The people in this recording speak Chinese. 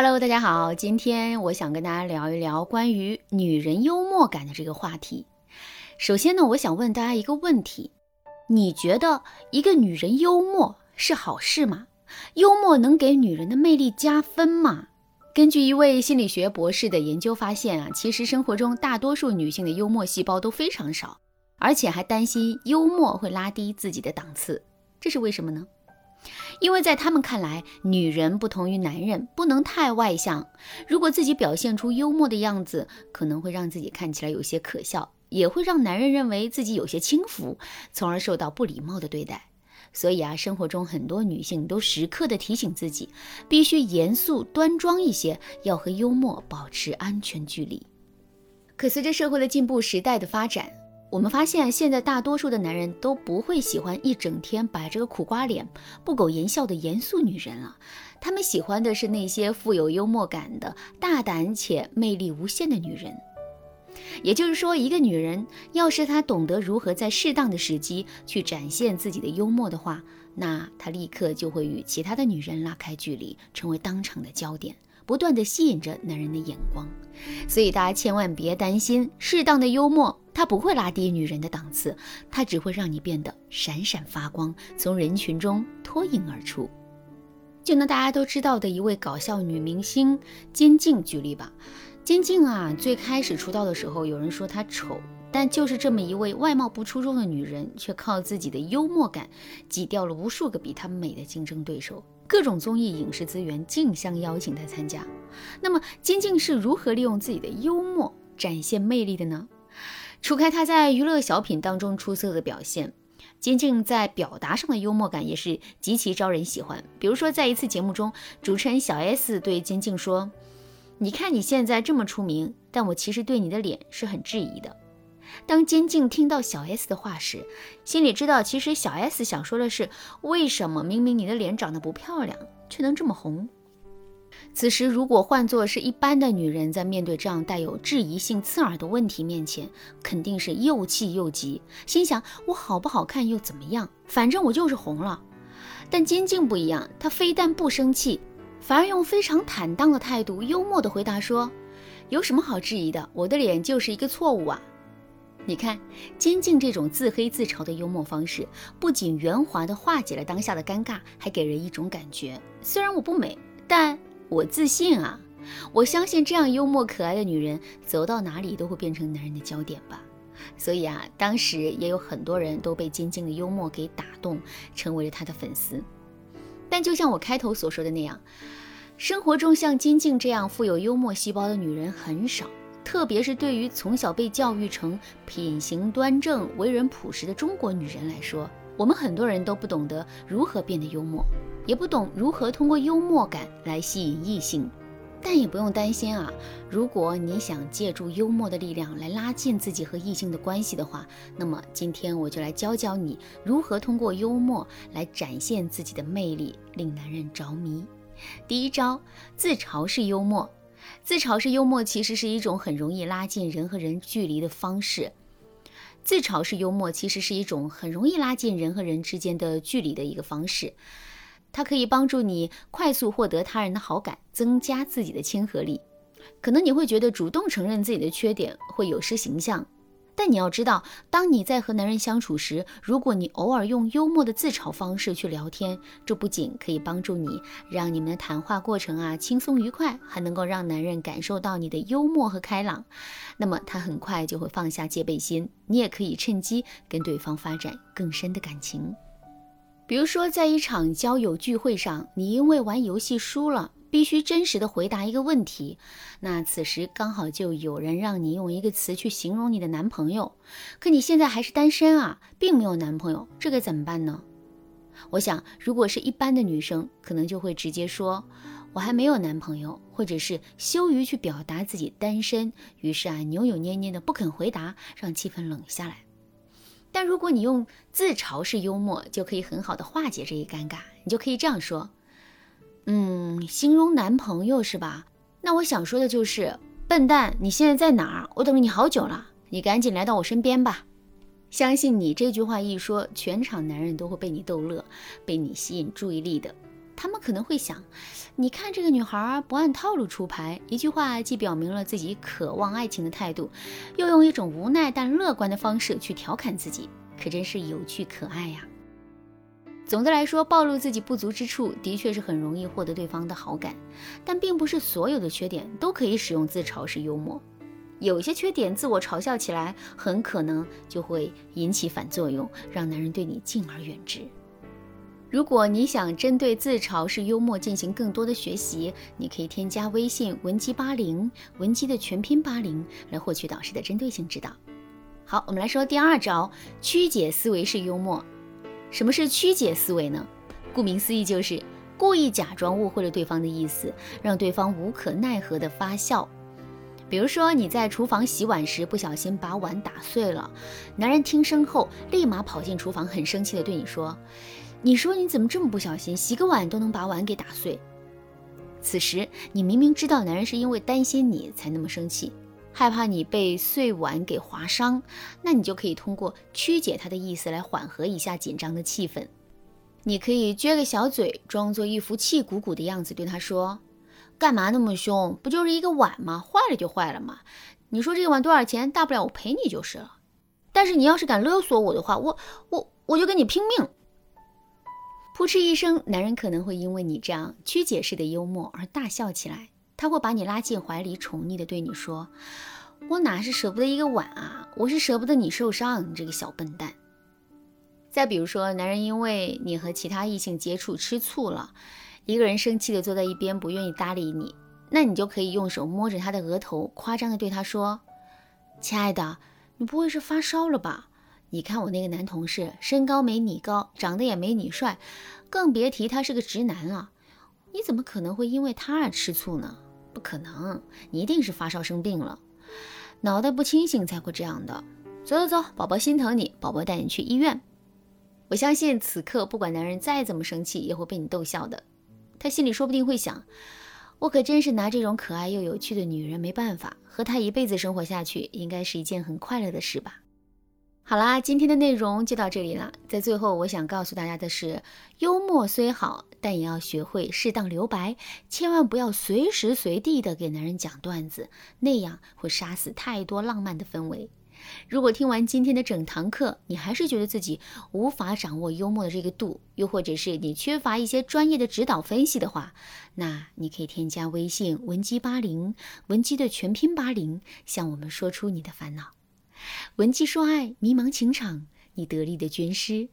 Hello，大家好，今天我想跟大家聊一聊关于女人幽默感的这个话题。首先呢，我想问大家一个问题：你觉得一个女人幽默是好事吗？幽默能给女人的魅力加分吗？根据一位心理学博士的研究发现啊，其实生活中大多数女性的幽默细胞都非常少，而且还担心幽默会拉低自己的档次。这是为什么呢？因为在他们看来，女人不同于男人，不能太外向。如果自己表现出幽默的样子，可能会让自己看起来有些可笑，也会让男人认为自己有些轻浮，从而受到不礼貌的对待。所以啊，生活中很多女性都时刻的提醒自己，必须严肃端庄一些，要和幽默保持安全距离。可随着社会的进步，时代的发展。我们发现，现在大多数的男人都不会喜欢一整天摆着个苦瓜脸、不苟言笑的严肃女人了。他们喜欢的是那些富有幽默感的、大胆且魅力无限的女人。也就是说，一个女人要是她懂得如何在适当的时机去展现自己的幽默的话，那她立刻就会与其他的女人拉开距离，成为当场的焦点。不断的吸引着男人的眼光，所以大家千万别担心，适当的幽默它不会拉低女人的档次，它只会让你变得闪闪发光，从人群中脱颖而出。就拿大家都知道的一位搞笑女明星金靖举例吧，金靖啊，最开始出道的时候，有人说她丑，但就是这么一位外貌不出众的女人，却靠自己的幽默感挤掉了无数个比她美的竞争对手。各种综艺影视资源竞相邀请她参加。那么金靖是如何利用自己的幽默展现魅力的呢？除开他在娱乐小品当中出色的表现，金靖在表达上的幽默感也是极其招人喜欢。比如说，在一次节目中，主持人小 S 对金靖说：“你看你现在这么出名，但我其实对你的脸是很质疑的。”当金靖听到小 S 的话时，心里知道，其实小 S 想说的是，为什么明明你的脸长得不漂亮，却能这么红？此时，如果换作是一般的女人，在面对这样带有质疑性、刺耳的问题面前，肯定是又气又急，心想我好不好看又怎么样，反正我就是红了。但金靖不一样，她非但不生气，反而用非常坦荡的态度，幽默地回答说：“有什么好质疑的？我的脸就是一个错误啊。”你看，金靖这种自黑自嘲的幽默方式，不仅圆滑地化解了当下的尴尬，还给人一种感觉：虽然我不美，但我自信啊！我相信这样幽默可爱的女人，走到哪里都会变成男人的焦点吧。所以啊，当时也有很多人都被金靖的幽默给打动，成为了她的粉丝。但就像我开头所说的那样，生活中像金靖这样富有幽默细胞的女人很少。特别是对于从小被教育成品行端正、为人朴实的中国女人来说，我们很多人都不懂得如何变得幽默，也不懂如何通过幽默感来吸引异性。但也不用担心啊，如果你想借助幽默的力量来拉近自己和异性的关系的话，那么今天我就来教教你如何通过幽默来展现自己的魅力，令男人着迷。第一招，自嘲式幽默。自嘲式幽默其实是一种很容易拉近人和人距离的方式。自嘲式幽默其实是一种很容易拉近人和人之间的距离的一个方式，它可以帮助你快速获得他人的好感，增加自己的亲和力。可能你会觉得主动承认自己的缺点会有失形象。但你要知道，当你在和男人相处时，如果你偶尔用幽默的自嘲方式去聊天，这不仅可以帮助你让你们的谈话过程啊轻松愉快，还能够让男人感受到你的幽默和开朗。那么他很快就会放下戒备心，你也可以趁机跟对方发展更深的感情。比如说，在一场交友聚会上，你因为玩游戏输了。必须真实的回答一个问题，那此时刚好就有人让你用一个词去形容你的男朋友，可你现在还是单身啊，并没有男朋友，这该怎么办呢？我想，如果是一般的女生，可能就会直接说我还没有男朋友，或者是羞于去表达自己单身，于是啊扭扭捏捏的不肯回答，让气氛冷下来。但如果你用自嘲式幽默，就可以很好的化解这一尴尬，你就可以这样说。嗯，形容男朋友是吧？那我想说的就是，笨蛋，你现在在哪儿？我等了你好久了，你赶紧来到我身边吧。相信你这句话一说，全场男人都会被你逗乐，被你吸引注意力的。他们可能会想：你看这个女孩不按套路出牌，一句话既表明了自己渴望爱情的态度，又用一种无奈但乐观的方式去调侃自己，可真是有趣可爱呀。总的来说，暴露自己不足之处的确是很容易获得对方的好感，但并不是所有的缺点都可以使用自嘲式幽默。有些缺点自我嘲笑起来，很可能就会引起反作用，让男人对你敬而远之。如果你想针对自嘲式幽默进行更多的学习，你可以添加微信文姬八零，文姬的全拼八零，来获取导师的针对性指导。好，我们来说第二招，曲解思维式幽默。什么是曲解思维呢？顾名思义，就是故意假装误会了对方的意思，让对方无可奈何的发笑。比如说你在厨房洗碗时不小心把碗打碎了，男人听声后立马跑进厨房，很生气的对你说：“你说你怎么这么不小心，洗个碗都能把碗给打碎？”此时你明明知道男人是因为担心你才那么生气。害怕你被碎碗给划伤，那你就可以通过曲解他的意思来缓和一下紧张的气氛。你可以撅个小嘴，装作一副气鼓鼓的样子，对他说：“干嘛那么凶？不就是一个碗吗？坏了就坏了嘛。你说这个碗多少钱？大不了我赔你就是了。但是你要是敢勒索我的话，我我我就跟你拼命。”扑哧一声，男人可能会因为你这样曲解式的幽默而大笑起来。他会把你拉进怀里，宠溺地对你说：“我哪是舍不得一个碗啊，我是舍不得你受伤，你这个小笨蛋。”再比如说，男人因为你和其他异性接触吃醋了，一个人生气地坐在一边，不愿意搭理你，那你就可以用手摸着他的额头，夸张地对他说：“亲爱的，你不会是发烧了吧？你看我那个男同事，身高没你高，长得也没你帅，更别提他是个直男了。你怎么可能会因为他而吃醋呢？”不可能，你一定是发烧生病了，脑袋不清醒才会这样的。走走走，宝宝心疼你，宝宝带你去医院。我相信此刻不管男人再怎么生气，也会被你逗笑的。他心里说不定会想：我可真是拿这种可爱又有趣的女人没办法，和她一辈子生活下去，应该是一件很快乐的事吧。好啦，今天的内容就到这里了。在最后，我想告诉大家的是，幽默虽好，但也要学会适当留白，千万不要随时随地的给男人讲段子，那样会杀死太多浪漫的氛围。如果听完今天的整堂课，你还是觉得自己无法掌握幽默的这个度，又或者是你缺乏一些专业的指导分析的话，那你可以添加微信文姬八零，文姬的全拼八零，向我们说出你的烦恼。文姬说爱，迷茫情场，你得力的军师。